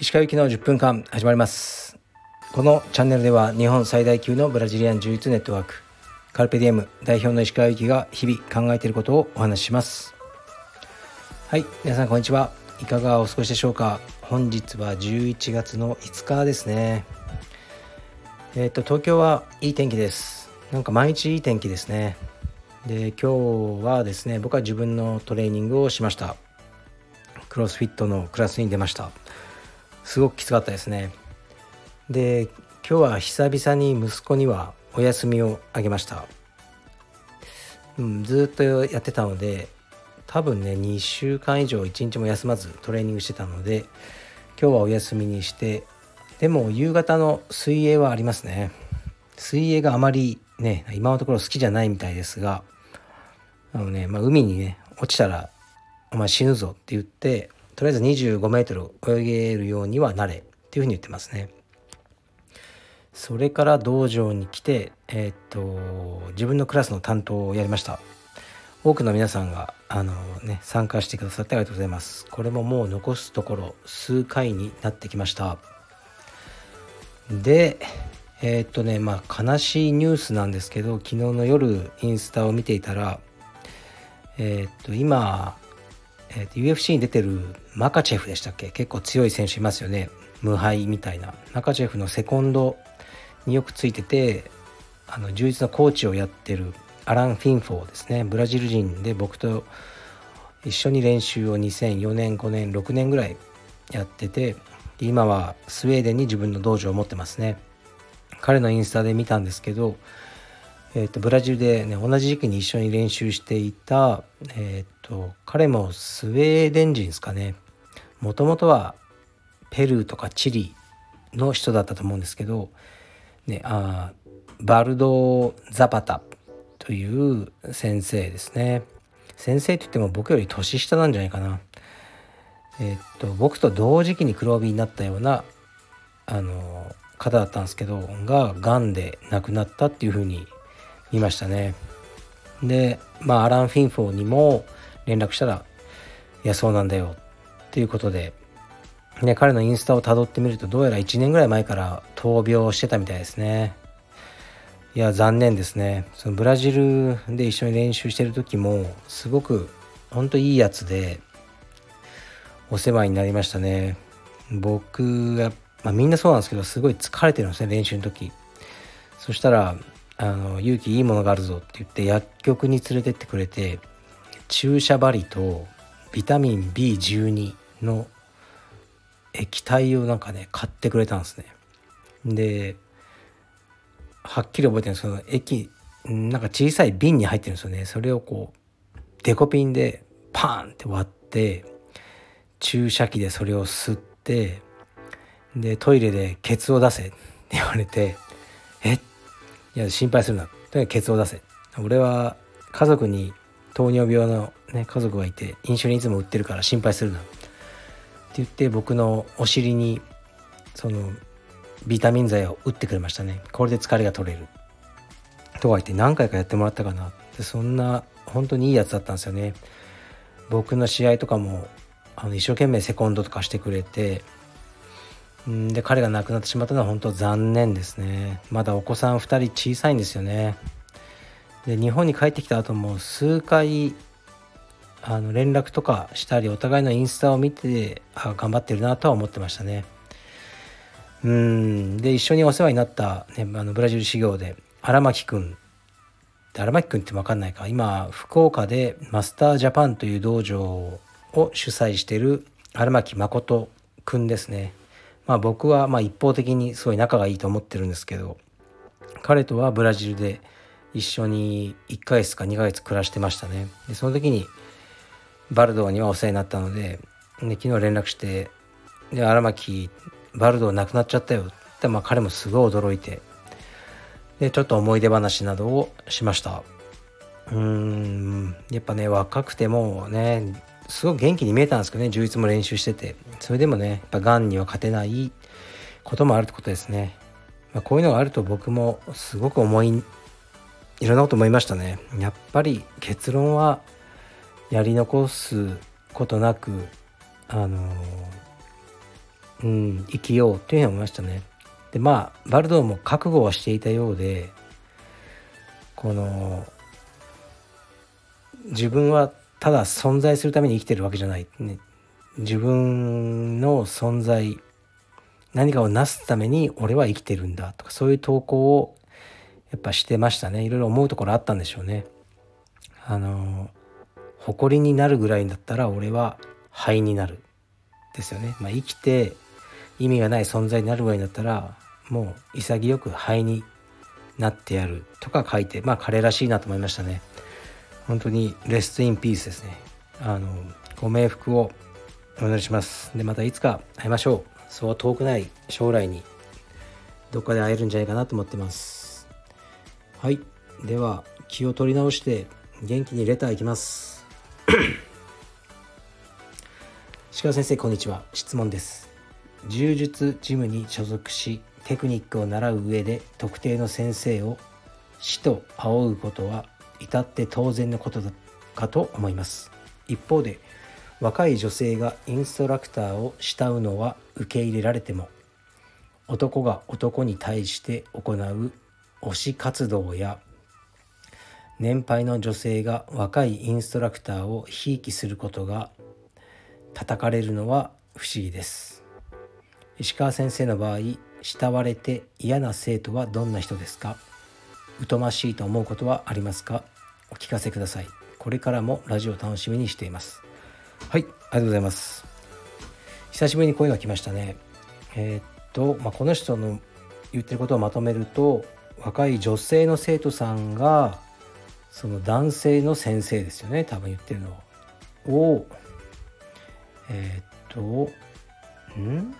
石川行きの10分間始まります。このチャンネルでは日本最大級のブラジリアン柔術ネットワークカルペディエム代表の石川行きが日々考えていることをお話しします。はい皆さんこんにちは。いかがお過ごしでしょうか？本日は11月の5日ですね。えっ、と東京はいい天気です。なんか毎日いい天気ですね。で今日はですね僕は自分のトレーニングをしました。クロスフィットのクラスに出ました。すごくきつかったですね。で今日は久々に息子にはお休みをあげました、うん、ずっとやってたので多分ね2週間以上1日も休まずトレーニングしてたので今日はお休みにしてでも夕方の水泳はありますね。水泳があまりね今のところ好きじゃないみたいですがあのね、まあ、海にね落ちたらお前死ぬぞって言ってとりあえず25メートル泳げるようにはなれっていうふうに言ってますね。それから道場に来て、えー、っと自分のクラスの担当をやりました。多くの皆さんがあの、ね、参加してくださってありがとうございます。これももう残すところ数回になってきました。で、えー、っとね、まあ悲しいニュースなんですけど、昨日の夜インスタを見ていたら、えー、っと今えー、と UFC に出てるマカチェフでしたっけ？結構強い選手いますよね。無敗みたいな。マカチェフのセコンドによくついててあの充実のコーチをやってるアラン・フィンフォーですね。ブラジル人で僕と一緒に練習を2004年5年6年ぐらいやってて今はスウェーデンに自分の道場を持ってますね。彼のインスタで見たんですけどえーと、ブラジルで、ね、同じ時期に一緒に練習していた、えーと、彼もスウェーデン人ですかね。もともとはペルーとかチリの人だったと思うんですけど、ね、あバルド・ザパタという先生ですね。先生といっても僕より年下なんじゃないかな。えっ、と僕と同時期に黒帯になったようなあの方だったんですけどががんで亡くなったっていうふうにいましたね。でまあアラン・フィンフォーにも連絡したら「いやそうなんだよ」っていうことで、ね、彼のインスタをたどってみるとどうやら1年ぐらい前から闘病してたみたいですね。いや残念ですね。そのブラジルで一緒に練習してる時もすごくほんといいやつでお世話になりましたね。僕、まあ、みんなそうなんですけどすごい疲れてるんですね練習の時。そしたらあの勇気いいものがあるぞって言って薬局に連れてってくれて注射針とビタミン B12 の液体をなんかね買ってくれたんですね。ではっきり覚えてるんですけど液なんか小さい瓶に入ってるんですよね。それをこうデコピンでパーンって割って注射器でそれを吸ってでトイレでケツを出せって言われてえ？いや心配するな。とにかくケツを出せ。俺は家族に糖尿病の、ね、家族がいてインシュリンいつも売ってるから心配するな。って言って僕のお尻にそのビタミン剤を打ってくれましたね。これで疲れが取れる。とは言って何回かやってもらったかな。でそんな本当にいいやつだったんですよね。僕の試合とかもあの一生懸命セコンドとかしてくれてで彼が亡くなってしまったのは本当残念ですね。まだお子さん2人小さいんですよね。で日本に帰ってきた後も数回あの連絡とかしたりお互いのインスタを見てあ頑張ってるなとは思ってましたね。うんで一緒にお世話になった、ね、あのブラジル修行で荒牧くん。荒牧くんって分かんないか。今福岡でマスタージャパンという道場を主催している荒牧誠くんですね。まあ、僕はま一方的にすごい仲がいいと思ってるんですけど彼とはブラジルで一緒に1ヶ月か2ヶ月暮らしてましたね。でその時にバルドーにはお世話になったのでで昨日連絡して「で荒牧バルドー亡くなっちゃったよ」ってまあ彼もすごい驚いてでちょっと思い出話などをしました。うーんやっぱね若くてもねすごく元気に見えたんですけどね充実も練習してて。それでもねやっぱがんには勝てないこともあるってことですね、まあ、こういうのがあると僕もすごく重いいろんなこと思いましたね。やっぱり結論はやり残すことなくあのうん生きようというふうに思いましたね。でまあバルドーも覚悟はしていたようでこの自分はただ存在するために生きてるわけじゃない、ね、自分の存在何かをなすために俺は生きてるんだとかそういう投稿をやっぱしてましたね。いろいろ思うところあったんでしょうね。あの誇りになるぐらいだったら俺は灰になるですよね、まあ、生きて意味がない存在になるぐらいだったらもう潔く灰になってやるとか書いてまあ彼らしいなと思いましたね。本当にレストインピースですね。あのご冥福をお願いします。でまたいつか会いましょう。そう遠くない将来にどっかで会えるんじゃないかなと思ってます。はい。では気を取り直して元気にレターいきます。石川先生こんにちは。質問です。柔術ジムに所属しテクニックを習う上で特定の先生を死と仰ぐことは至って当然のことかと思います。一方で若い女性がインストラクターを慕うのは受け入れられても男が男に対して行う推し活動や年配の女性が若いインストラクターをひいきすることが叩かれるのは不思議です。石川先生の場合慕われて嫌な生徒はどんな人ですか？疎ましいと思うことはありますか？お聞かせください。これからもラジオ楽しみにしています。はいありがとうございます。久しぶりに声が来ましたね。えー、っと、まあ、この人の言ってることをまとめると若い女性の生徒さんがその男性の先生ですよね多分言ってるのをえー、っとん？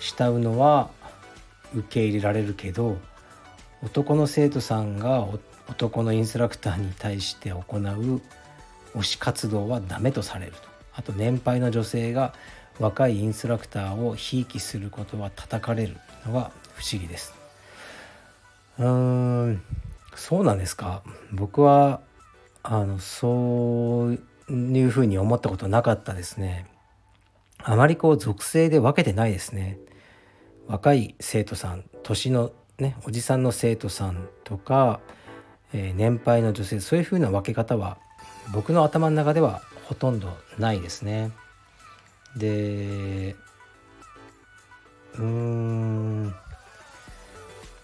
慕うのは受け入れられるけど男の生徒さんが男のインストラクターに対して行う推し活動はダメとされると。あと年配の女性が若いインストラクターをひいきすることは叩かれるのが不思議です。うーんそうなんですか。僕はあのそういうふうに思ったことなかったですね。あまりこう属性で分けてないですね。若い生徒さん年のねおじさんの生徒さんとか、えー、年配の女性そういうふうな分け方は僕の頭の中ではほとんどないですね。でうーん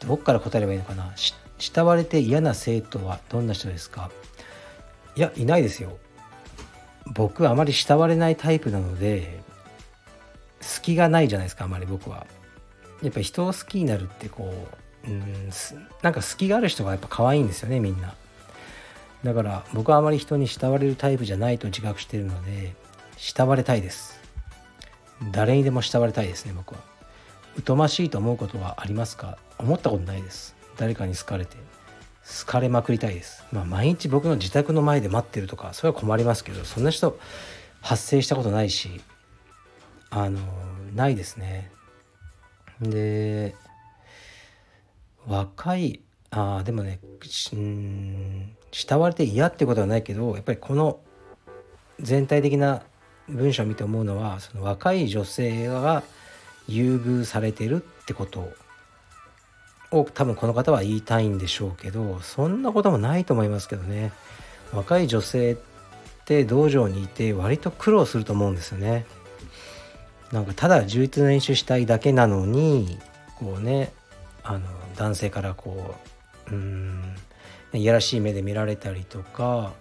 どっから答えればいいのかな慕われて嫌な生徒はどんな人ですか？いやいないですよ。僕あまり慕われないタイプなので隙がないじゃないですかあまり僕は。やっぱ人を好きになるってこううんなんか隙がある人がやっぱ可愛いんですよねみんな。だから僕はあまり人に慕われるタイプじゃないと自覚してるので慕われたいです。誰にでも慕われたいですね僕は。疎ましいと思うことはありますか？思ったことないです。誰かに好かれて。好かれまくりたいです。まあ毎日僕の自宅の前で待ってるとかそれは困りますけどそんな人発生したことないしあのないですね。で若いあでもねうん慕われて嫌ってことはないけどやっぱりこの全体的な文章を見て思うのはその若い女性が優遇されてるってことを多分この方は言いたいんでしょうけどそんなこともないと思いますけどね若い女性って道場にいて割と苦労すると思うんですよね。なんかただ充実の練習したいだけなのにこうねあの男性からこううんいやらしい目で見られたりとか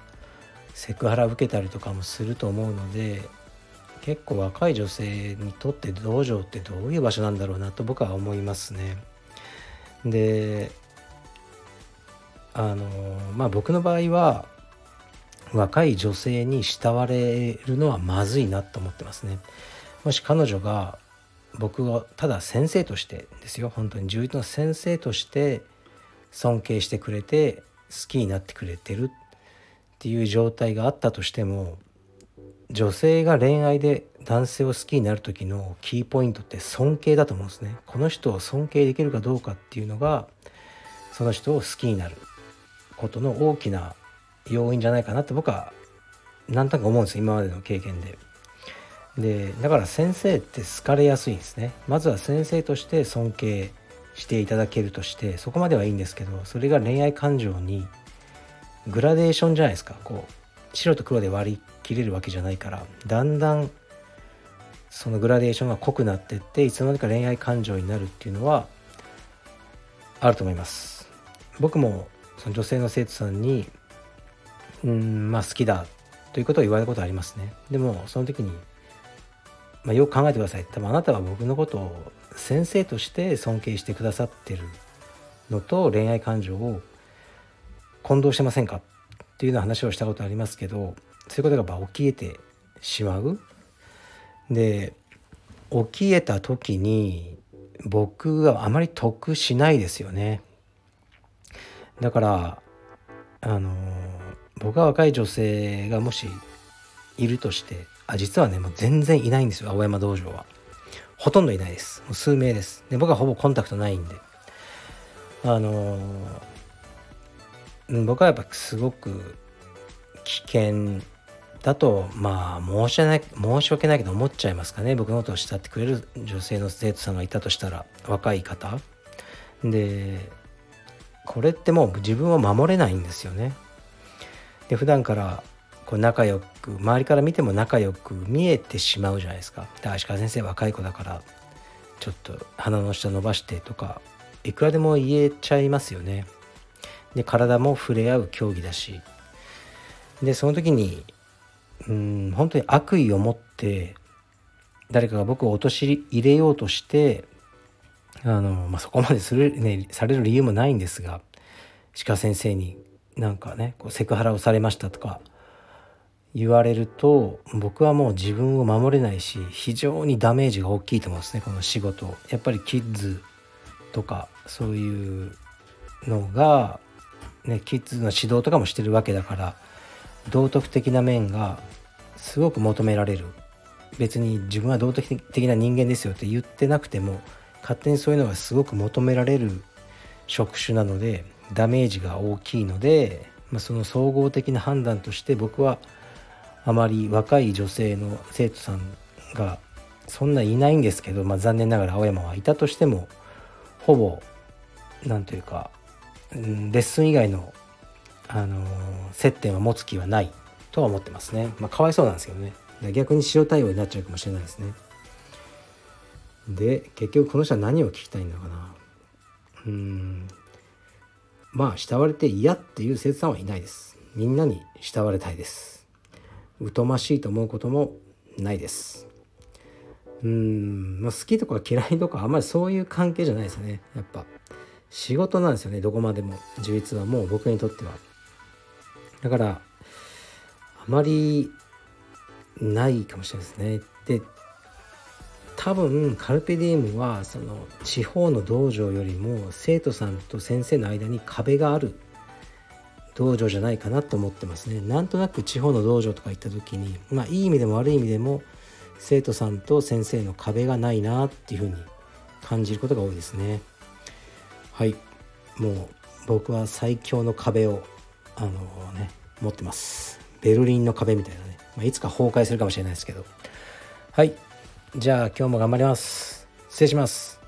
セクハラ受けたりとかもすると思うので結構若い女性にとって道場ってどういう場所なんだろうなと僕は思いますね。であのまあ僕の場合は若い女性に慕われるのはまずいなと思ってますね。もし彼女が僕をただ先生としてですよ本当に充実の先生として尊敬してくれて好きになってくれてるっていう状態があったとしても女性が恋愛で男性を好きになる時のキーポイントって尊敬だと思うんですね。この人を尊敬できるかどうかっていうのがその人を好きになることの大きな要因じゃないかなって僕は何となく思うんです今までの経験で。でだから先生って好かれやすいんですね。まずは先生として尊敬していただけるとしてそこまではいいんですけどそれが恋愛感情にグラデーションじゃないですか。こう白と黒で割り切れるわけじゃないからだんだんそのグラデーションが濃くなってっていつの間にか恋愛感情になるっていうのはあると思います。僕もその女性の生徒さんにうんまあ好きだということを言われることありますね。でもその時に、まあ、よく考えてください。多分あなたは僕のことを先生として尊敬してくださってるのと恋愛感情を混同してませんかっていうような話をしたことありますけどそういうことが起きえてしまう。で起きえた時に僕はあまり得しないですよね。だからあの僕は若い女性がもしいるとしてあ実はねもう全然いないんですよ青山道場は。ほとんどいないです。もう数名です。で僕はほぼコンタクトないんで。あの僕はやっぱすごく危険だとまあ申し訳ない申し訳ないけど思っちゃいますかね。僕のことを慕ってくれる女性の生徒さんがいたとしたら若い方。でこれってもう自分を守れないんですよね。で普段からこう仲良く周りから見ても仲良く見えてしまうじゃないですか。で足利先生若い子だからちょっと鼻の下伸ばしてとかいくらでも言えちゃいますよね。で体も触れ合う競技だし。でその時にうん本当に悪意を持って誰かが僕を陥れようとしてあの、まあ、そこまでする、ね、される理由もないんですが鹿先生になんかねこうセクハラをされましたとか言われると僕はもう自分を守れないし非常にダメージが大きいと思うんですねこの仕事やっぱりキッズとかそういうのが、ね、キッズの指導とかもしてるわけだから道徳的な面がすごく求められる。別に自分は道徳的な人間ですよって言ってなくても勝手にそういうのがすごく求められる職種なのでダメージが大きいので、まあ、その総合的な判断として僕はあまり若い女性の生徒さんがそんないないんですけど、まあ、残念ながら青山はいたとしてもほぼ何というかレッスン以外のあの接点は持つ気はないとは思ってますね。まあ、かわいそうなんですけどね。逆に塩対応になっちゃうかもしれないですね。で、結局この人は何を聞きたいんだかな。うん。まあ、慕われて嫌っていう生徒さんはいないです。みんなに慕われたいです。疎ましいと思うこともないです。うん、まあ、好きとか嫌いとかあんまりそういう関係じゃないですね。やっぱ仕事なんですよね。どこまでも。充実はもう僕にとっては。だからあまりないかもしれないですね。で多分カルペディウムはその地方の道場よりも生徒さんと先生の間に壁がある道場じゃないかなと思ってますね。なんとなく地方の道場とか行った時にまあいい意味でも悪い意味でも生徒さんと先生の壁がないなっていうふうに感じることが多いですね。はい。もう僕は最強の壁をあのね持ってます。ベルリンの壁みたいなね、まあ、いつか崩壊するかもしれないですけど。はい。じゃあ今日も頑張ります。失礼します。